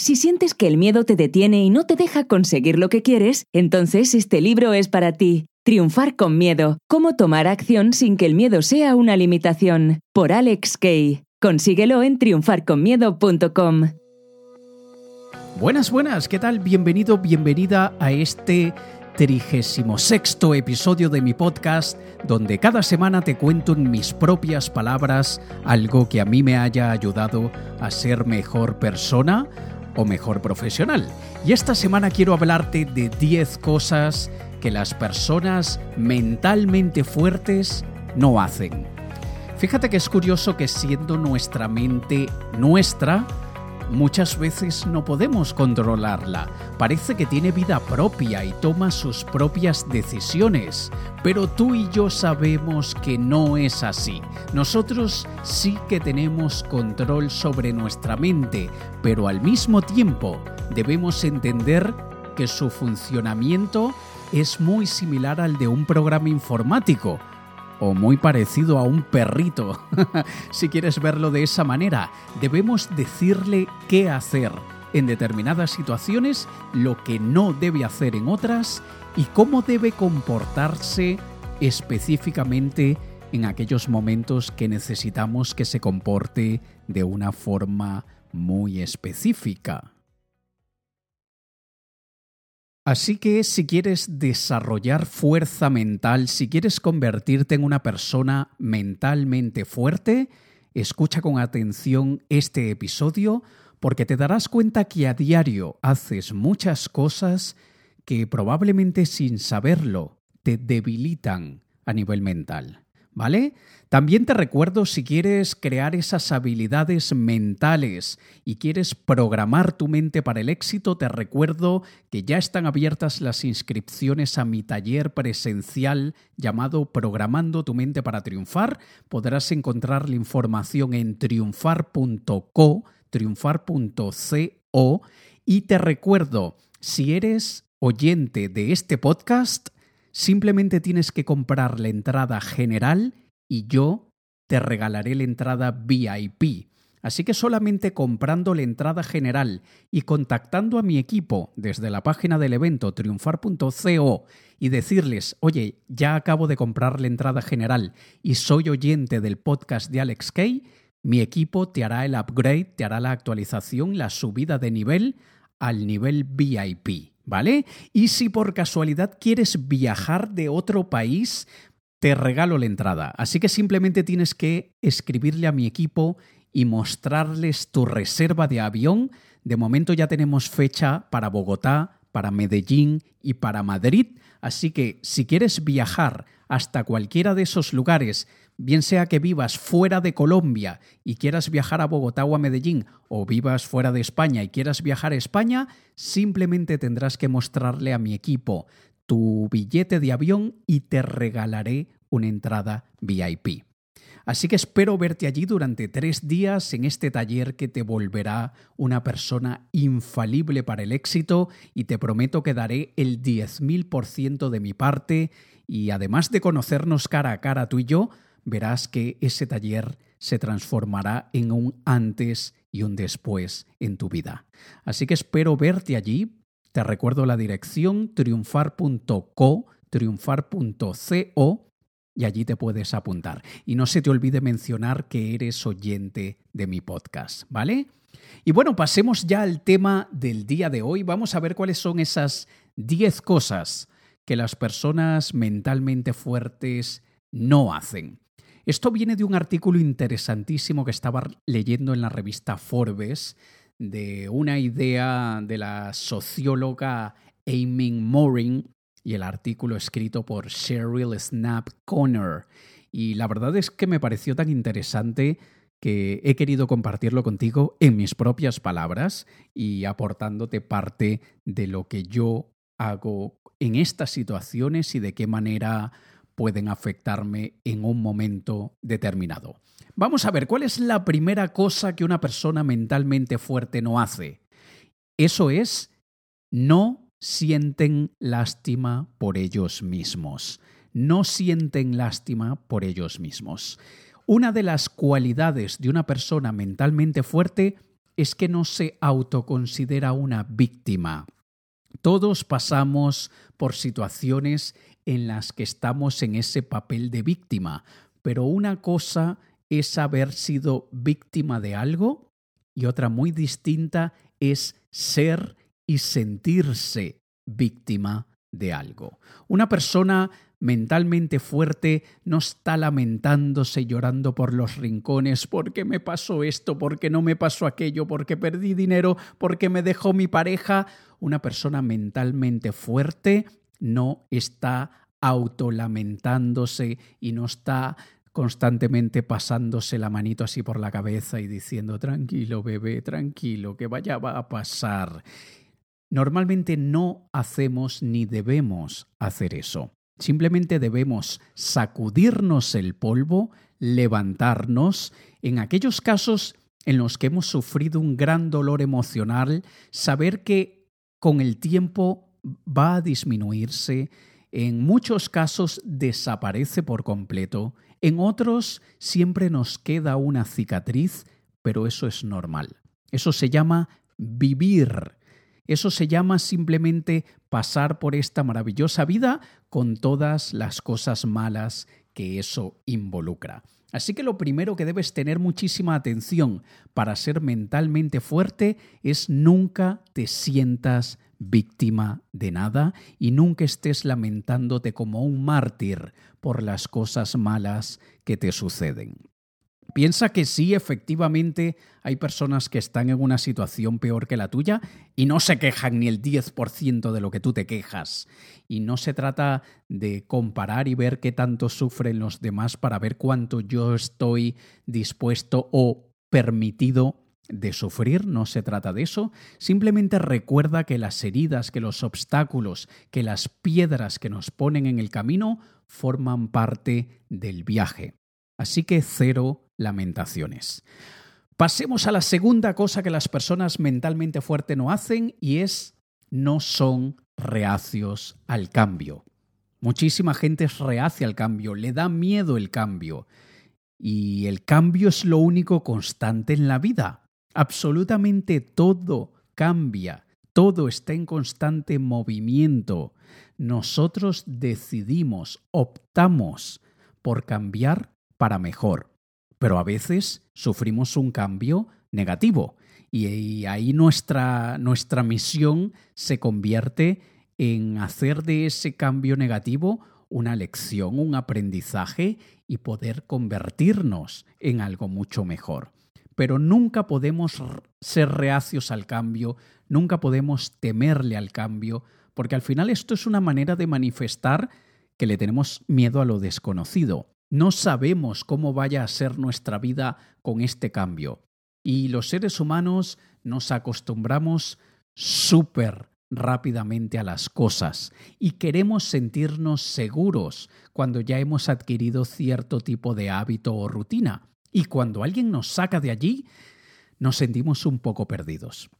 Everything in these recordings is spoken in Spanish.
Si sientes que el miedo te detiene y no te deja conseguir lo que quieres, entonces este libro es para ti. Triunfar con miedo. Cómo tomar acción sin que el miedo sea una limitación. Por Alex Kay. Consíguelo en triunfarconmiedo.com. Buenas, buenas, ¿qué tal? Bienvenido, bienvenida a este trigésimo sexto episodio de mi podcast, donde cada semana te cuento en mis propias palabras algo que a mí me haya ayudado a ser mejor persona o mejor profesional. Y esta semana quiero hablarte de 10 cosas que las personas mentalmente fuertes no hacen. Fíjate que es curioso que siendo nuestra mente nuestra, Muchas veces no podemos controlarla. Parece que tiene vida propia y toma sus propias decisiones. Pero tú y yo sabemos que no es así. Nosotros sí que tenemos control sobre nuestra mente, pero al mismo tiempo debemos entender que su funcionamiento es muy similar al de un programa informático o muy parecido a un perrito. si quieres verlo de esa manera, debemos decirle qué hacer en determinadas situaciones, lo que no debe hacer en otras y cómo debe comportarse específicamente en aquellos momentos que necesitamos que se comporte de una forma muy específica. Así que si quieres desarrollar fuerza mental, si quieres convertirte en una persona mentalmente fuerte, escucha con atención este episodio porque te darás cuenta que a diario haces muchas cosas que probablemente sin saberlo te debilitan a nivel mental. ¿Vale? También te recuerdo si quieres crear esas habilidades mentales y quieres programar tu mente para el éxito, te recuerdo que ya están abiertas las inscripciones a mi taller presencial llamado Programando tu mente para triunfar. Podrás encontrar la información en triunfar.co, triunfar.co y te recuerdo, si eres oyente de este podcast, Simplemente tienes que comprar la entrada general y yo te regalaré la entrada VIP. Así que solamente comprando la entrada general y contactando a mi equipo desde la página del evento triunfar.co y decirles, oye, ya acabo de comprar la entrada general y soy oyente del podcast de Alex Kay, mi equipo te hará el upgrade, te hará la actualización, la subida de nivel al nivel VIP. ¿Vale? Y si por casualidad quieres viajar de otro país, te regalo la entrada. Así que simplemente tienes que escribirle a mi equipo y mostrarles tu reserva de avión. De momento ya tenemos fecha para Bogotá, para Medellín y para Madrid. Así que si quieres viajar hasta cualquiera de esos lugares bien sea que vivas fuera de Colombia y quieras viajar a Bogotá o a Medellín, o vivas fuera de España y quieras viajar a España, simplemente tendrás que mostrarle a mi equipo tu billete de avión y te regalaré una entrada VIP. Así que espero verte allí durante tres días en este taller que te volverá una persona infalible para el éxito y te prometo que daré el 10.000% de mi parte y además de conocernos cara a cara tú y yo, verás que ese taller se transformará en un antes y un después en tu vida. Así que espero verte allí. Te recuerdo la dirección triunfar.co, triunfar.co y allí te puedes apuntar. Y no se te olvide mencionar que eres oyente de mi podcast, ¿vale? Y bueno, pasemos ya al tema del día de hoy. Vamos a ver cuáles son esas 10 cosas que las personas mentalmente fuertes no hacen. Esto viene de un artículo interesantísimo que estaba leyendo en la revista Forbes de una idea de la socióloga Amy Morin y el artículo escrito por Sheryl Snap Connor. Y la verdad es que me pareció tan interesante que he querido compartirlo contigo en mis propias palabras y aportándote parte de lo que yo hago en estas situaciones y de qué manera pueden afectarme en un momento determinado. Vamos a ver, ¿cuál es la primera cosa que una persona mentalmente fuerte no hace? Eso es, no sienten lástima por ellos mismos. No sienten lástima por ellos mismos. Una de las cualidades de una persona mentalmente fuerte es que no se autoconsidera una víctima. Todos pasamos por situaciones en las que estamos en ese papel de víctima, pero una cosa es haber sido víctima de algo y otra muy distinta es ser y sentirse víctima de algo. Una persona mentalmente fuerte no está lamentándose llorando por los rincones porque me pasó esto, porque no me pasó aquello, porque perdí dinero, porque me dejó mi pareja. Una persona mentalmente fuerte no está autolamentándose y no está constantemente pasándose la manito así por la cabeza y diciendo tranquilo bebé, tranquilo, que vaya va a pasar. Normalmente no hacemos ni debemos hacer eso. Simplemente debemos sacudirnos el polvo, levantarnos. En aquellos casos en los que hemos sufrido un gran dolor emocional, saber que con el tiempo va a disminuirse, en muchos casos desaparece por completo, en otros siempre nos queda una cicatriz, pero eso es normal. Eso se llama vivir eso se llama simplemente pasar por esta maravillosa vida con todas las cosas malas que eso involucra. Así que lo primero que debes tener muchísima atención para ser mentalmente fuerte es nunca te sientas víctima de nada y nunca estés lamentándote como un mártir por las cosas malas que te suceden. Piensa que sí, efectivamente, hay personas que están en una situación peor que la tuya y no se quejan ni el 10% de lo que tú te quejas. Y no se trata de comparar y ver qué tanto sufren los demás para ver cuánto yo estoy dispuesto o permitido de sufrir, no se trata de eso, simplemente recuerda que las heridas, que los obstáculos, que las piedras que nos ponen en el camino forman parte del viaje. Así que cero lamentaciones. Pasemos a la segunda cosa que las personas mentalmente fuertes no hacen y es no son reacios al cambio. Muchísima gente es reacia al cambio, le da miedo el cambio. Y el cambio es lo único constante en la vida. Absolutamente todo cambia, todo está en constante movimiento. Nosotros decidimos, optamos por cambiar para mejor. Pero a veces sufrimos un cambio negativo y ahí nuestra, nuestra misión se convierte en hacer de ese cambio negativo una lección, un aprendizaje y poder convertirnos en algo mucho mejor. Pero nunca podemos ser reacios al cambio, nunca podemos temerle al cambio, porque al final esto es una manera de manifestar que le tenemos miedo a lo desconocido. No sabemos cómo vaya a ser nuestra vida con este cambio. Y los seres humanos nos acostumbramos súper rápidamente a las cosas y queremos sentirnos seguros cuando ya hemos adquirido cierto tipo de hábito o rutina. Y cuando alguien nos saca de allí, nos sentimos un poco perdidos.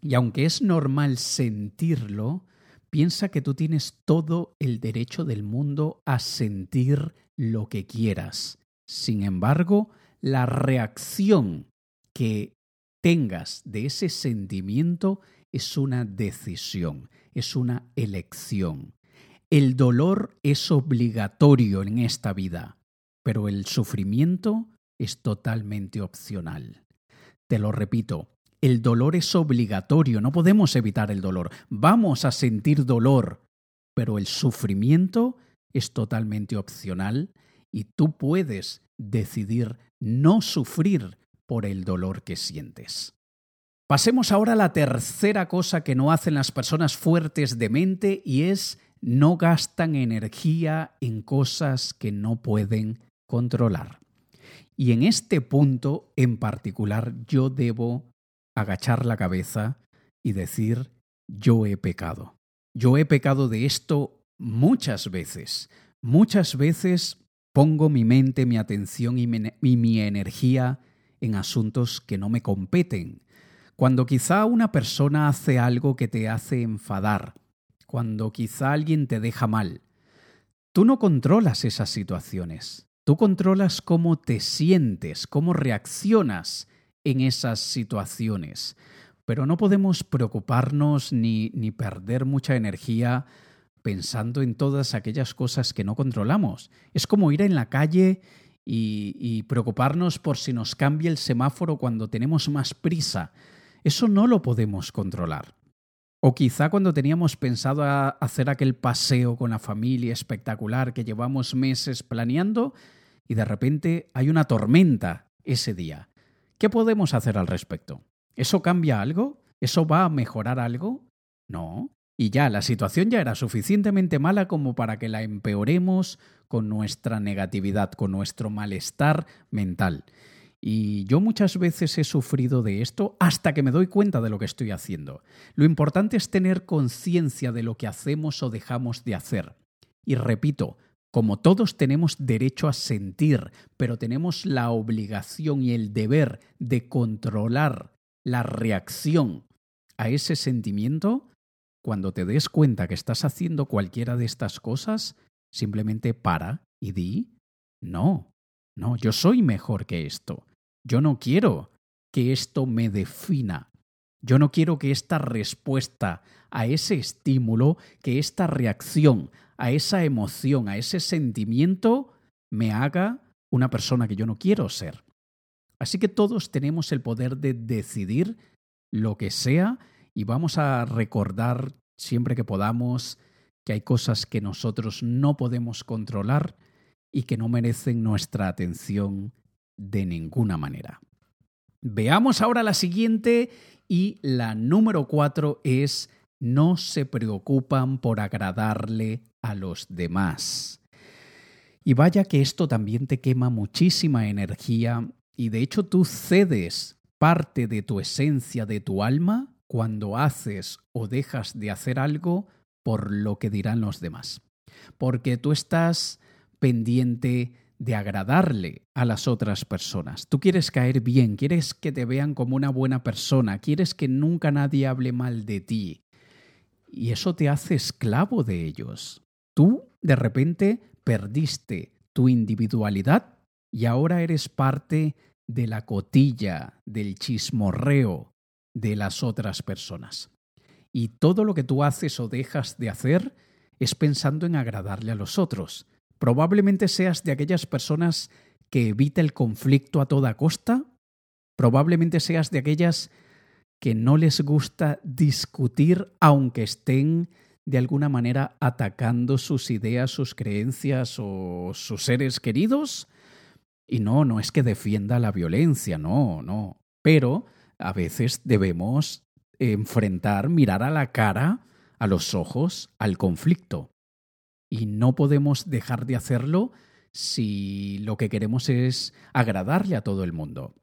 Y aunque es normal sentirlo, piensa que tú tienes todo el derecho del mundo a sentir lo que quieras. Sin embargo, la reacción que tengas de ese sentimiento es una decisión, es una elección. El dolor es obligatorio en esta vida, pero el sufrimiento es totalmente opcional. Te lo repito, el dolor es obligatorio, no podemos evitar el dolor. Vamos a sentir dolor, pero el sufrimiento es totalmente opcional y tú puedes decidir no sufrir por el dolor que sientes. Pasemos ahora a la tercera cosa que no hacen las personas fuertes de mente y es no gastan energía en cosas que no pueden controlar. Y en este punto en particular yo debo agachar la cabeza y decir, yo he pecado. Yo he pecado de esto muchas veces. Muchas veces pongo mi mente, mi atención y mi, energía en asuntos que no me competen. Cuando quizá una persona hace algo que te hace enfadar, cuando quizá alguien te deja mal, tú no controlas esas situaciones. Tú controlas cómo te sientes, cómo reaccionas en esas situaciones. Pero no podemos preocuparnos ni, ni perder mucha energía pensando en todas aquellas cosas que no controlamos. Es como ir en la calle y, y, preocuparnos por si nos cambia el semáforo cuando tenemos más prisa. Eso no lo podemos controlar. O quizá cuando teníamos pensado hacer aquel paseo con la familia espectacular que llevamos meses planeando y de repente hay una tormenta ese día. ¿Qué podemos hacer al respecto? ¿Eso cambia algo? ¿Eso va a mejorar algo? No. Y ya, la situación ya era suficientemente mala como para que la empeoremos con nuestra negatividad, con nuestro malestar mental. Y yo muchas veces he sufrido de esto hasta que me doy cuenta de lo que estoy haciendo. Lo importante es tener conciencia de lo que hacemos o dejamos de hacer. Y repito, como todos tenemos derecho a sentir, pero tenemos la obligación y el deber de controlar la reacción a ese sentimiento, cuando te des cuenta que estás haciendo cualquiera de estas cosas, simplemente para y di, no, no, yo soy mejor que esto. Yo no quiero que esto me defina. Yo no quiero que esta respuesta a ese estímulo, que esta reacción a esa emoción, a ese sentimiento, me haga una persona que yo no quiero ser. Así que todos tenemos el poder de decidir lo que sea y vamos a recordar siempre que podamos que hay cosas que nosotros no podemos controlar y que no merecen nuestra atención de ninguna manera. Veamos ahora la siguiente y la número cuatro es no se preocupan por agradarle a los demás. Y vaya que esto también te quema muchísima energía y de hecho tú cedes parte de tu esencia, de tu alma, cuando haces o dejas de hacer algo por lo que dirán los demás. Porque tú estás pendiente de agradarle a las otras personas. Tú quieres caer bien, quieres que te vean como una buena persona, quieres que nunca nadie hable mal de ti. Y eso te hace esclavo de ellos. Tú, de repente, perdiste tu individualidad y ahora eres parte de la cotilla, del chismorreo de las otras personas. Y todo lo que tú haces o dejas de hacer es pensando en agradarle a los otros Probablemente seas de aquellas personas que evita el conflicto a toda costa. Probablemente seas de aquellas que no les gusta discutir aunque estén de alguna manera atacando sus ideas, sus creencias o sus seres queridos. Y no, no es que defienda la violencia, no, no. Pero a veces debemos enfrentar, mirar a la cara, a los ojos, al conflicto y no podemos dejar de hacerlo si lo que queremos es agradarle a todo el mundo.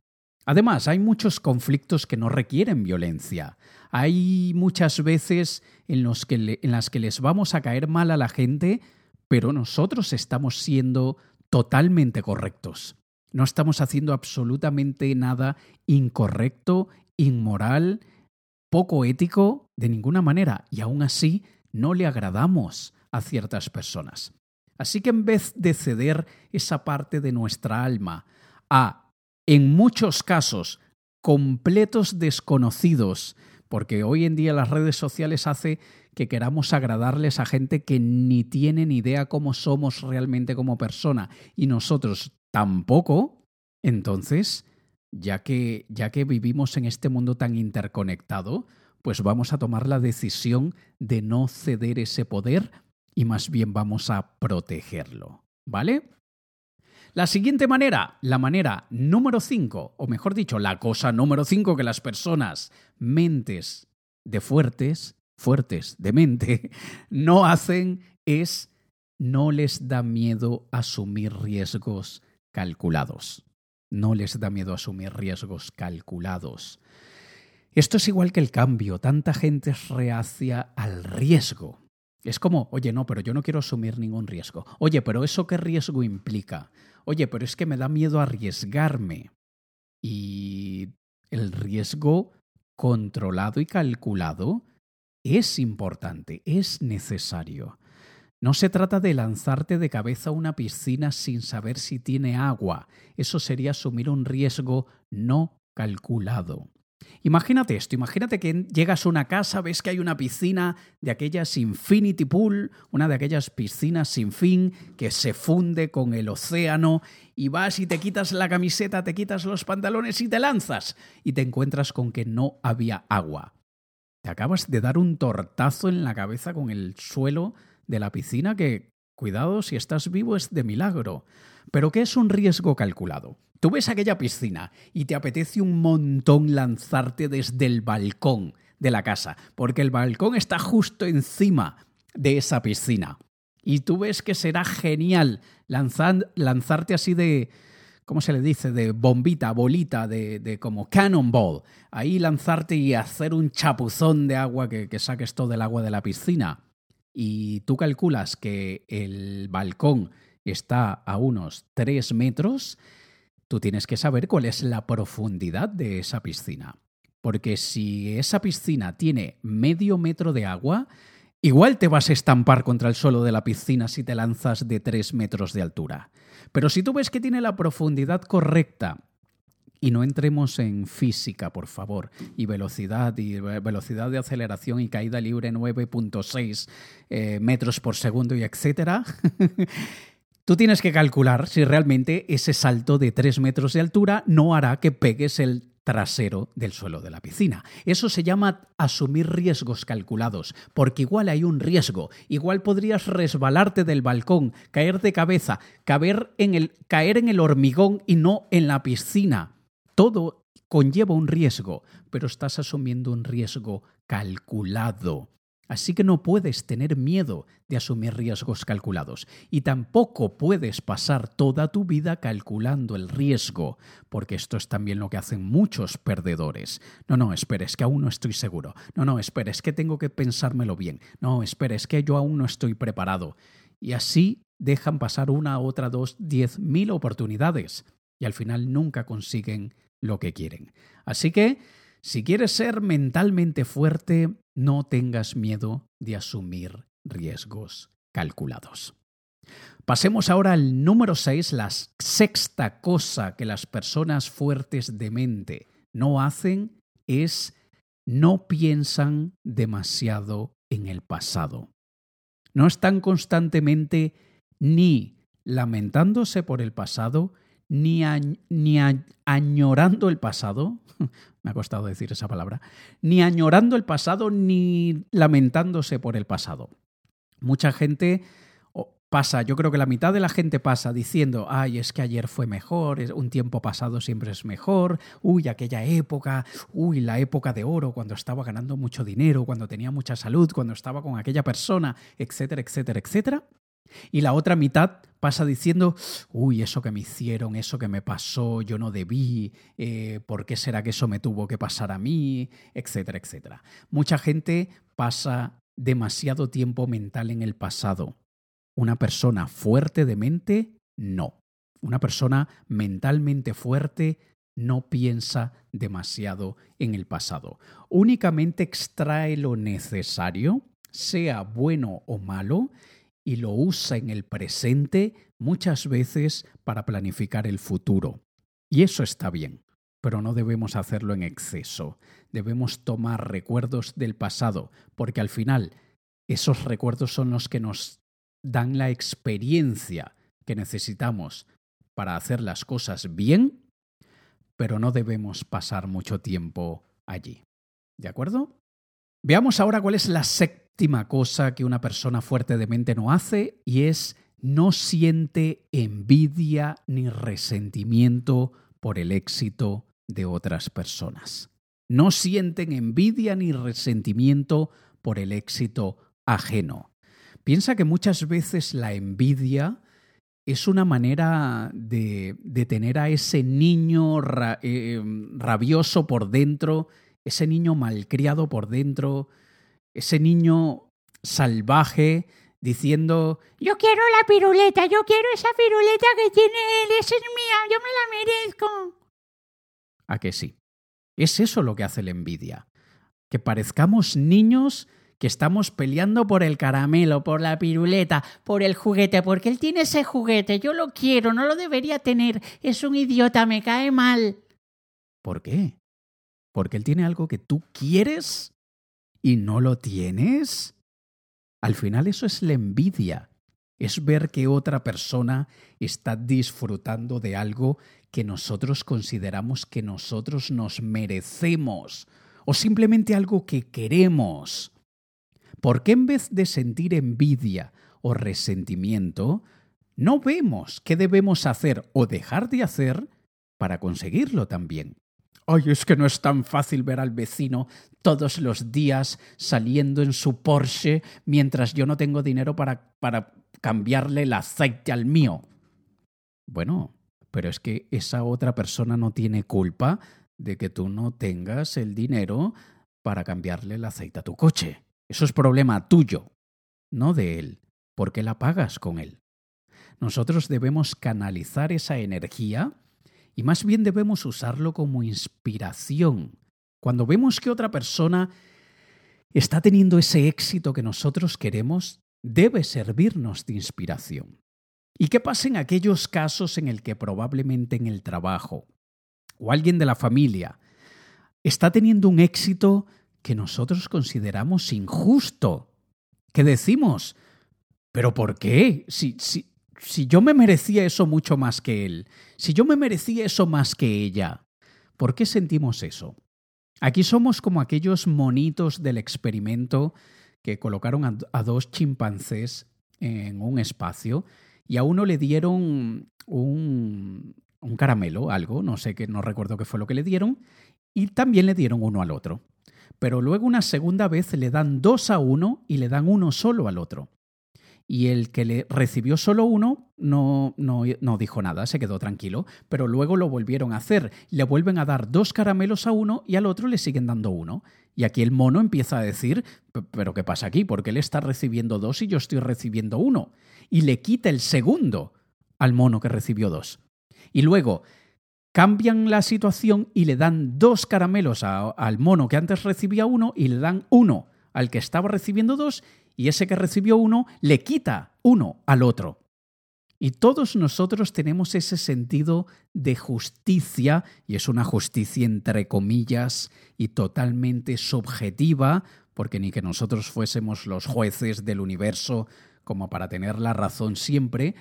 Además, hay muchos conflictos que no requieren violencia. Hay muchas veces en, los que en las que les vamos a caer mal a la gente, pero nosotros estamos siendo totalmente correctos. No estamos haciendo absolutamente nada incorrecto, inmoral, poco ético, de ninguna manera, y aún así no le agradamos a ciertas personas. Así que en vez de ceder esa parte de nuestra alma a, en muchos casos, completos desconocidos, porque hoy en día las redes sociales hace que queramos agradarles a gente que ni tiene ni idea cómo somos realmente como persona y nosotros tampoco, entonces, ya que ya que vivimos en este mundo tan interconectado, pues vamos a tomar la decisión de no ceder ese poder y más bien vamos a protegerlo. ¿Vale? La siguiente manera, la manera número 5, o mejor dicho, la cosa número 5 que las personas mentes de fuertes, fuertes de mente, no hacen es no les da miedo asumir riesgos calculados. No les da miedo asumir riesgos calculados. Esto es igual que el cambio. Tanta gente es reacia al riesgo. Es como, oye, no, pero yo no quiero asumir ningún riesgo. Oye, pero ¿eso qué riesgo implica? Oye, pero es que me da miedo arriesgarme. Y el riesgo controlado y calculado es importante, es necesario. No se trata de lanzarte de cabeza a una piscina sin saber si tiene agua. Eso sería asumir un riesgo no calculado. Imagínate esto, imagínate que llegas a una casa, ves que hay una piscina de aquellas Infinity Pool, una de aquellas piscinas sin fin que se funde con el océano y vas y te quitas la camiseta, te quitas los pantalones y te lanzas y te encuentras con que no había agua. Te acabas de dar un tortazo en la cabeza con el suelo de la piscina que, cuidado, si estás vivo es de milagro. Pero ¿qué es un riesgo calculado? Tú ves aquella piscina y te apetece un montón lanzarte desde el balcón de la casa, porque el balcón está justo encima de esa piscina. Y tú ves que será genial lanzarte así de, ¿cómo se le dice? De bombita, bolita, de, como cannonball. Ahí lanzarte y hacer un chapuzón de agua que, que saques todo el agua de la piscina. Y tú calculas que el balcón está a unos 3 metros tú tienes que saber cuál es la profundidad de esa piscina. Porque si esa piscina tiene medio metro de agua, igual te vas a estampar contra el suelo de la piscina si te lanzas de tres metros de altura. Pero si tú ves que tiene la profundidad correcta, y no entremos en física, por favor, y velocidad y velocidad de aceleración y caída libre 9.6 eh, metros por segundo y etcétera. Tú tienes que calcular si realmente ese salto de 3 metros de altura no hará que pegues el trasero del suelo de la piscina. Eso se llama asumir riesgos calculados, porque igual hay un riesgo, igual podrías resbalarte del balcón, caer de cabeza, caer en el, caer en el hormigón y no en la piscina. Todo conlleva un riesgo, pero estás asumiendo un riesgo calculado. Así que no puedes tener miedo de asumir riesgos calculados y tampoco puedes pasar toda tu vida calculando el riesgo, porque esto es también lo que hacen muchos perdedores. No, no, esperes que aún no estoy seguro. No, no, esperes que tengo que pensármelo bien. No, esperes que yo aún no estoy preparado. Y así dejan pasar una, otra, dos, diez mil oportunidades y al final nunca consiguen lo que quieren. Así que si quieres ser mentalmente fuerte, no tengas miedo de asumir riesgos calculados. Pasemos ahora al número 6, la sexta cosa que las personas fuertes de mente no hacen es no piensan demasiado en el pasado. No están constantemente ni lamentándose por el pasado, ni, añorando el pasado, me ha costado decir esa palabra, ni añorando el pasado ni lamentándose por el pasado. Mucha gente pasa, yo creo que la mitad de la gente pasa diciendo, ay, es que ayer fue mejor, un tiempo pasado siempre es mejor, uy, aquella época, uy, la época de oro, cuando estaba ganando mucho dinero, cuando tenía mucha salud, cuando estaba con aquella persona, etcétera, etcétera, etcétera. Y la otra mitad pasa diciendo, uy, eso que me hicieron, eso que me pasó, yo no debí, eh, ¿por qué será que eso me tuvo que pasar a mí? etcétera, etcétera. Mucha gente pasa demasiado tiempo mental en el pasado. Una persona fuerte de mente, no. Una persona mentalmente fuerte no piensa demasiado en el pasado. Únicamente extrae lo necesario, sea bueno o malo, y lo usa en el presente muchas veces para planificar el futuro. Y eso está bien, pero no debemos hacerlo en exceso. Debemos tomar recuerdos del pasado, porque al final esos recuerdos son los que nos dan la experiencia que necesitamos para hacer las cosas bien, pero no debemos pasar mucho tiempo allí. ¿De acuerdo? Veamos ahora cuál es la séptima cosa que una persona fuerte de mente no hace y es no siente envidia ni resentimiento por el éxito de otras personas. No sienten envidia ni resentimiento por el éxito ajeno. Piensa que muchas veces la envidia es una manera de, tener a ese niño eh, rabioso por dentro ese niño malcriado por dentro, ese niño salvaje diciendo, yo quiero la piruleta, yo quiero esa piruleta que tiene él, esa es mía, yo me la merezco. ¿A que sí? Es eso lo que hace la envidia. Que parezcamos niños que estamos peleando por el caramelo, por la piruleta, por el juguete, porque él tiene ese juguete, yo lo quiero, no lo debería tener, es un idiota, me cae mal. ¿Por qué? Porque él tiene algo que tú quieres y no lo tienes. Al final eso es la envidia. Es ver que otra persona está disfrutando de algo que nosotros consideramos que nosotros nos merecemos o simplemente algo que queremos. ¿Por qué en vez de sentir envidia o resentimiento, no vemos qué debemos hacer o dejar de hacer para conseguirlo también? Ay, es que no es tan fácil ver al vecino todos los días saliendo en su Porsche mientras yo no tengo dinero para, para cambiarle el aceite al mío. Bueno, pero es que esa otra persona no tiene culpa de que tú no tengas el dinero para cambiarle el aceite a tu coche. Eso es problema tuyo, no de él, porque la pagas con él. Nosotros debemos canalizar esa energía y más bien debemos usarlo como inspiración. Cuando vemos que otra persona está teniendo ese éxito que nosotros queremos, debe servirnos de inspiración. ¿Y qué pasa en aquellos casos en el que probablemente en el trabajo o alguien de la familia está teniendo un éxito que nosotros consideramos injusto? ¿Qué decimos? ¿Pero por qué? Si, si, si yo me merecía eso mucho más que él, si yo me merecía eso más que ella, ¿por qué sentimos eso? Aquí somos como aquellos monitos del experimento que colocaron a, dos chimpancés en un espacio y a uno le dieron un, un caramelo, algo, no sé qué, no recuerdo qué fue lo que le dieron, y también le dieron uno al otro. Pero luego una segunda vez le dan dos a uno y le dan uno solo al otro y el que le recibió solo uno no, no, no, dijo nada, se quedó tranquilo, pero luego lo volvieron a hacer, le vuelven a dar dos caramelos a uno y al otro le siguen dando uno. Y aquí el mono empieza a decir, pero ¿qué pasa aquí? Porque él está recibiendo dos y yo estoy recibiendo uno. Y le quita el segundo al mono que recibió dos. Y luego cambian la situación y le dan dos caramelos al mono que antes recibía uno y le dan uno al que estaba recibiendo dos y ese que recibió uno le quita uno al otro. Y todos nosotros tenemos ese sentido de justicia, y es una justicia entre comillas y totalmente subjetiva, porque ni que nosotros fuésemos los jueces del universo como para tener la razón siempre,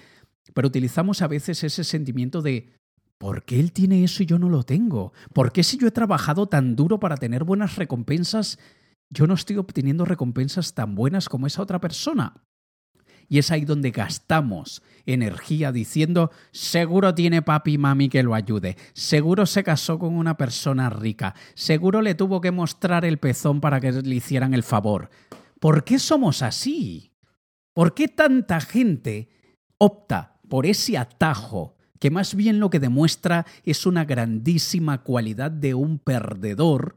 pero utilizamos a veces ese sentimiento de ¿por qué él tiene eso y yo no lo tengo? ¿Por qué si yo he trabajado tan duro para tener buenas recompensas, yo no estoy obteniendo recompensas tan buenas como esa otra persona. Y es ahí donde gastamos energía diciendo, seguro tiene papi y mami que lo ayude, seguro se casó con una persona rica, seguro le tuvo que mostrar el pezón para que le hicieran el favor. ¿Por qué somos así? ¿Por qué tanta gente opta por ese atajo que más bien lo que demuestra es una grandísima cualidad de un perdedor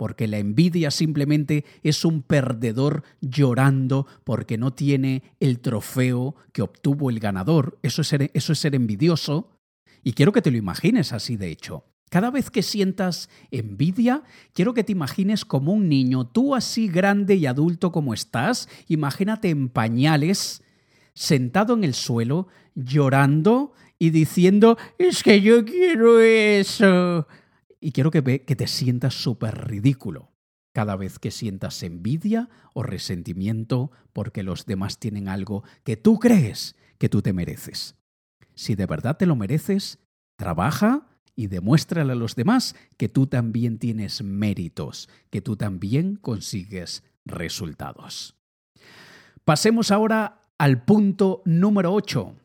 porque la envidia simplemente es un perdedor llorando porque no tiene el trofeo que obtuvo el ganador. Eso es ser, eso es ser envidioso. Y quiero que te lo imagines así, de hecho. Cada vez que sientas envidia, quiero que te imagines como un niño, tú así grande y adulto como estás, imagínate en pañales, sentado en el suelo, llorando y diciendo, es que yo quiero eso. Y quiero que, que te sientas súper ridículo cada vez que sientas envidia o resentimiento porque los demás tienen algo que tú crees que tú te mereces. Si de verdad te lo mereces, trabaja y demuéstrale a los demás que tú también tienes méritos, que tú también consigues resultados. Pasemos ahora al punto número 8.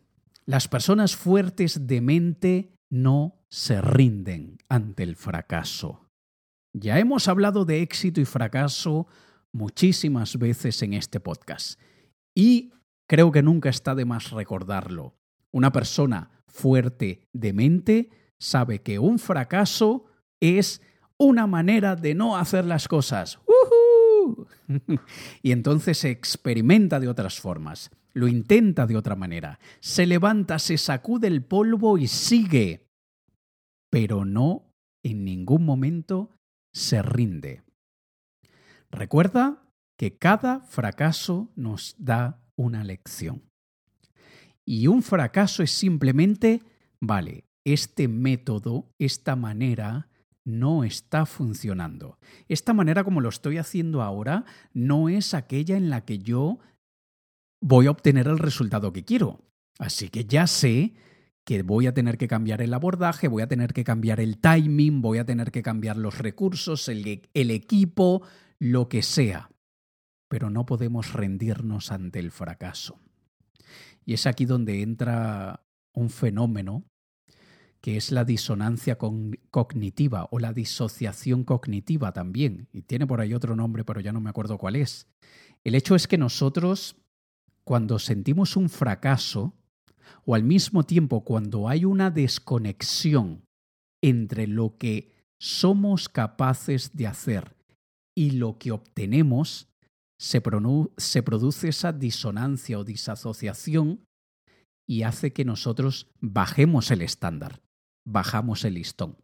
Las personas fuertes de mente no se rinden ante el fracaso. Ya hemos hablado de éxito y fracaso muchísimas veces en este podcast y creo que nunca está de más recordarlo. Una persona fuerte de mente sabe que un fracaso es una manera de no hacer las cosas. y entonces se experimenta de otras formas, lo intenta de otra manera, se levanta, se sacude el polvo y sigue pero no en ningún momento se rinde. Recuerda que cada fracaso nos da una lección. Y un fracaso es simplemente, vale, este método, esta manera, no está funcionando. Esta manera como lo estoy haciendo ahora no es aquella en la que yo voy a obtener el resultado que quiero. Así que ya sé que voy a tener que cambiar el abordaje, voy a tener que cambiar el timing, voy a tener que cambiar los recursos, el, el equipo, lo que sea. Pero no podemos rendirnos ante el fracaso. Y es aquí donde entra un fenómeno que es la disonancia cognitiva o la disociación cognitiva también. Y tiene por ahí otro nombre, pero ya no me acuerdo cuál es. El hecho es que nosotros, cuando sentimos un fracaso, o al mismo tiempo cuando hay una desconexión entre lo que somos capaces de hacer y lo que obtenemos, se, se produce esa disonancia o disasociación y hace que nosotros bajemos el estándar bajamos el listón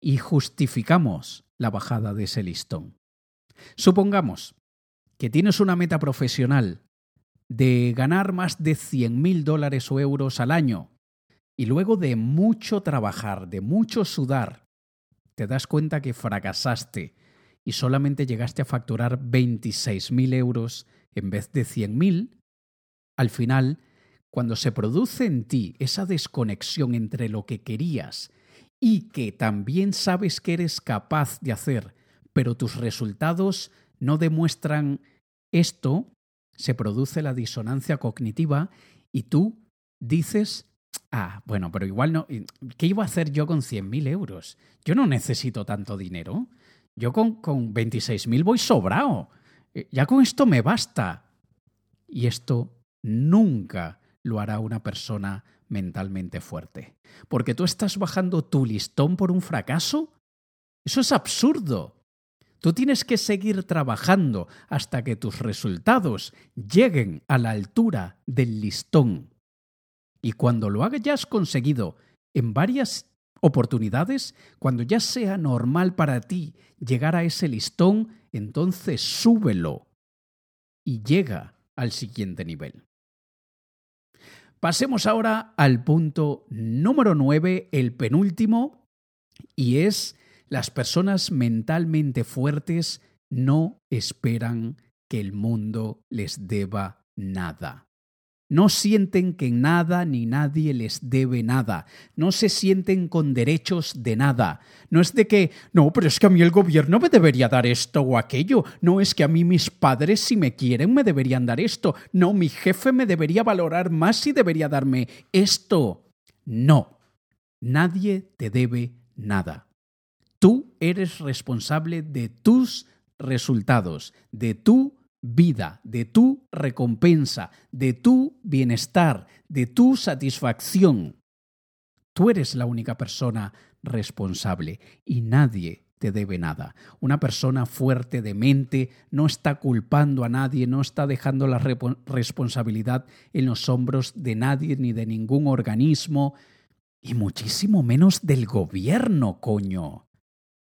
y justificamos la bajada de ese listón. Supongamos que tienes una meta profesional de ganar más de 100 mil dólares o euros al año. Y luego de mucho trabajar, de mucho sudar, te das cuenta que fracasaste y solamente llegaste a facturar 26 mil euros en vez de 100 mil, al final cuando se produce en ti esa desconexión entre lo que querías y que también sabes que eres capaz de hacer, pero tus resultados no demuestran esto, se produce la disonancia cognitiva y tú dices, ah, bueno, pero igual no, ¿qué iba a hacer yo con 100.000 euros? Yo no necesito tanto dinero. Yo con, con 26.000 voy sobrado. Eh, ya con esto me basta. Y esto nunca lo hará una persona mentalmente fuerte. Porque tú estás bajando tu listón por un fracaso. Eso es absurdo. Tú tienes que seguir trabajando hasta que tus resultados lleguen a la altura del listón. Y cuando lo hayas conseguido en varias oportunidades, cuando ya sea normal para ti llegar a ese listón, entonces súbelo y llega al siguiente nivel. Pasemos ahora al punto número 9, el penúltimo, y es las personas mentalmente fuertes no esperan que el mundo les deba nada. No sienten que nada ni nadie les debe nada. No se sienten con derechos de nada. No es de que, no, pero es que a mí el gobierno me debería dar esto o aquello. No es que a mí mis padres, si me quieren, me deberían dar esto. No, mi jefe me debería valorar más y debería darme esto. No, nadie te debe nada. Eres responsable de tus resultados, de tu vida, de tu recompensa, de tu bienestar, de tu satisfacción. Tú eres la única persona responsable y nadie te debe nada. Una persona fuerte de mente no está culpando a nadie, no está dejando la responsabilidad en los hombros de nadie ni de ningún organismo, y muchísimo menos del gobierno, coño.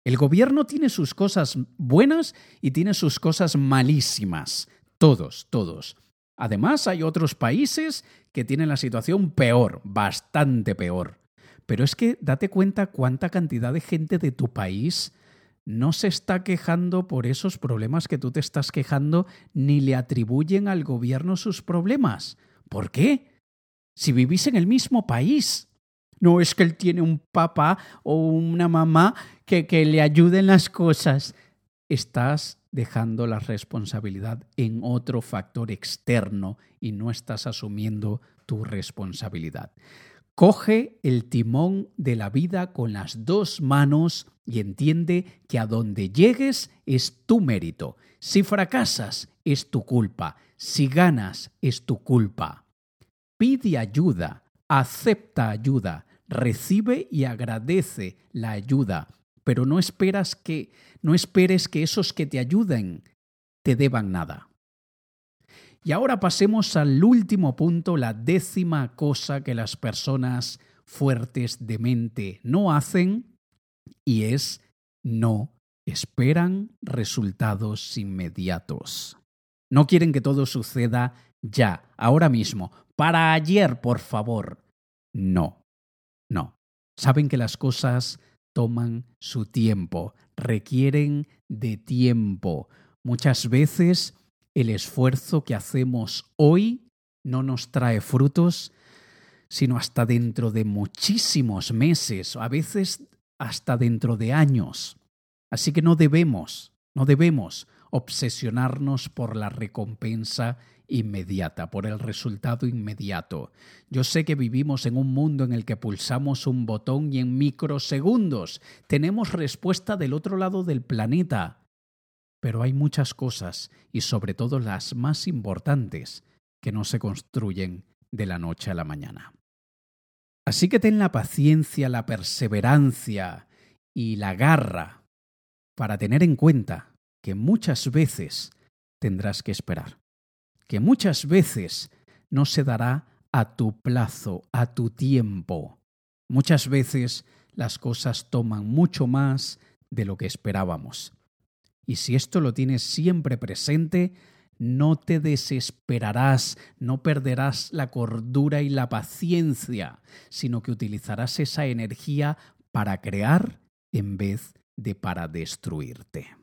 El gobierno tiene sus cosas buenas y tiene sus cosas malísimas. Todos, todos. Además, hay otros países que tienen la situación peor, bastante peor. Pero es que date cuenta cuánta cantidad de gente de tu país no se está quejando por esos problemas que tú te estás quejando, ni le atribuyen al gobierno sus problemas. ¿Por qué? Si vivís en el mismo país. No es que él tiene un papá o una mamá que, le ayuden las cosas. Estás dejando la responsabilidad en otro factor externo y no estás asumiendo tu responsabilidad. Coge el timón de la vida con las dos manos y entiende que a donde llegues es tu mérito. Si fracasas, es tu culpa. Si ganas, es tu culpa. Pide ayuda, acepta ayuda, recibe y agradece la ayuda, pero no esperas que no esperes que esos que te ayuden te deban nada. Y ahora pasemos al último punto, la décima cosa que las personas fuertes de mente no hacen y es no esperan resultados inmediatos. No quieren que todo suceda ya, ahora mismo, para ayer, por favor. No. No. Saben que las cosas toman su tiempo, requieren de tiempo. Muchas veces el esfuerzo que hacemos hoy no nos trae frutos, sino hasta dentro de muchísimos meses, a veces hasta dentro de años. Así que no debemos, no debemos obsesionarnos por la recompensa inmediata, por el resultado inmediato. Yo sé que vivimos en un mundo en el que pulsamos un botón y en microsegundos tenemos respuesta del otro lado del planeta. Pero hay muchas cosas, y sobre todo las más importantes, que no se construyen de la noche a la mañana. Así que ten la paciencia, la perseverancia y la garra para tener en cuenta que muchas veces tendrás que esperar, que muchas veces no se dará a tu plazo, a tu tiempo. Muchas veces las cosas toman mucho más de lo que esperábamos. Y si esto lo tienes siempre presente, no te desesperarás, no perderás la cordura y la paciencia, sino que utilizarás esa energía para crear en vez de para destruirte.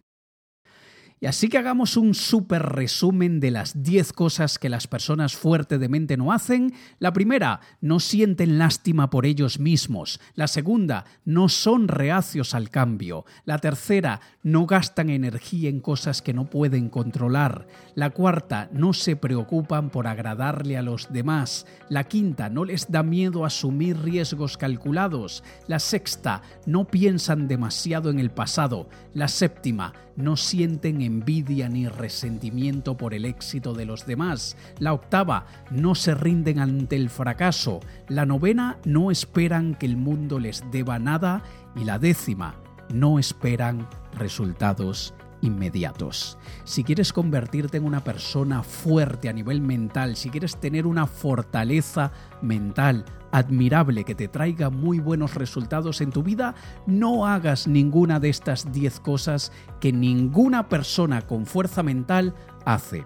Y así que hagamos un súper resumen de las 10 cosas que las personas fuertes de mente no hacen. La primera, no sienten lástima por ellos mismos. La segunda, no son reacios al cambio. La tercera, no gastan energía en cosas que no pueden controlar. La cuarta, no se preocupan por agradarle a los demás. La quinta, no les da miedo asumir riesgos calculados. La sexta, no piensan demasiado en el pasado. La séptima, no sienten envidia ni resentimiento por el éxito de los demás. La octava, no se rinden ante el fracaso. La novena, no esperan que el mundo les deba nada. Y la décima, no esperan resultados inmediatos. Si quieres convertirte en una persona fuerte a nivel mental, si quieres tener una fortaleza mental admirable que te traiga muy buenos resultados en tu vida, no hagas ninguna de estas 10 cosas que ninguna persona con fuerza mental hace.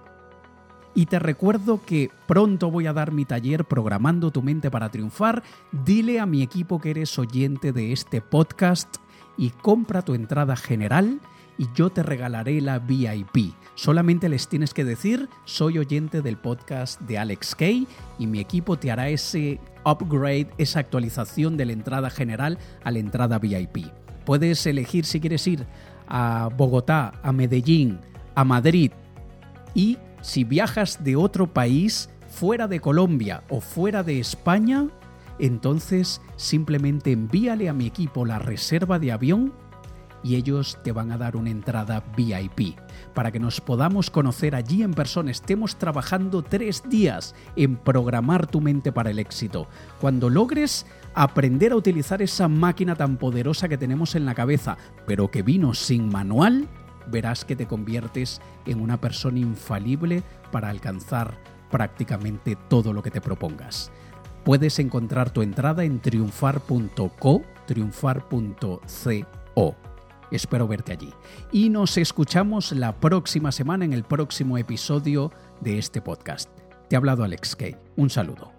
Y te recuerdo que pronto voy a dar mi taller Programando tu mente para triunfar. Dile a mi equipo que eres oyente de este podcast y compra tu entrada general y yo te regalaré la VIP. Solamente les tienes que decir, soy oyente del podcast de Alex Kay y mi equipo te hará ese upgrade, esa actualización de la entrada general a la entrada VIP. Puedes elegir si quieres ir a Bogotá, a Medellín, a Madrid y si viajas de otro país fuera de Colombia o fuera de España, entonces simplemente envíale a mi equipo la reserva de avión y ellos te van a dar una entrada VIP para que nos podamos conocer allí en persona. Estemos trabajando tres días en programar tu mente para el éxito. Cuando logres aprender a utilizar esa máquina tan poderosa que tenemos en la cabeza, pero que vino sin manual, verás que te conviertes en una persona infalible para alcanzar prácticamente todo lo que te propongas. Puedes encontrar tu entrada en triunfar.co, triunfar.co. Espero verte allí. Y nos escuchamos la próxima semana en el próximo episodio de este podcast. Te ha hablado Alex Kay. Un saludo.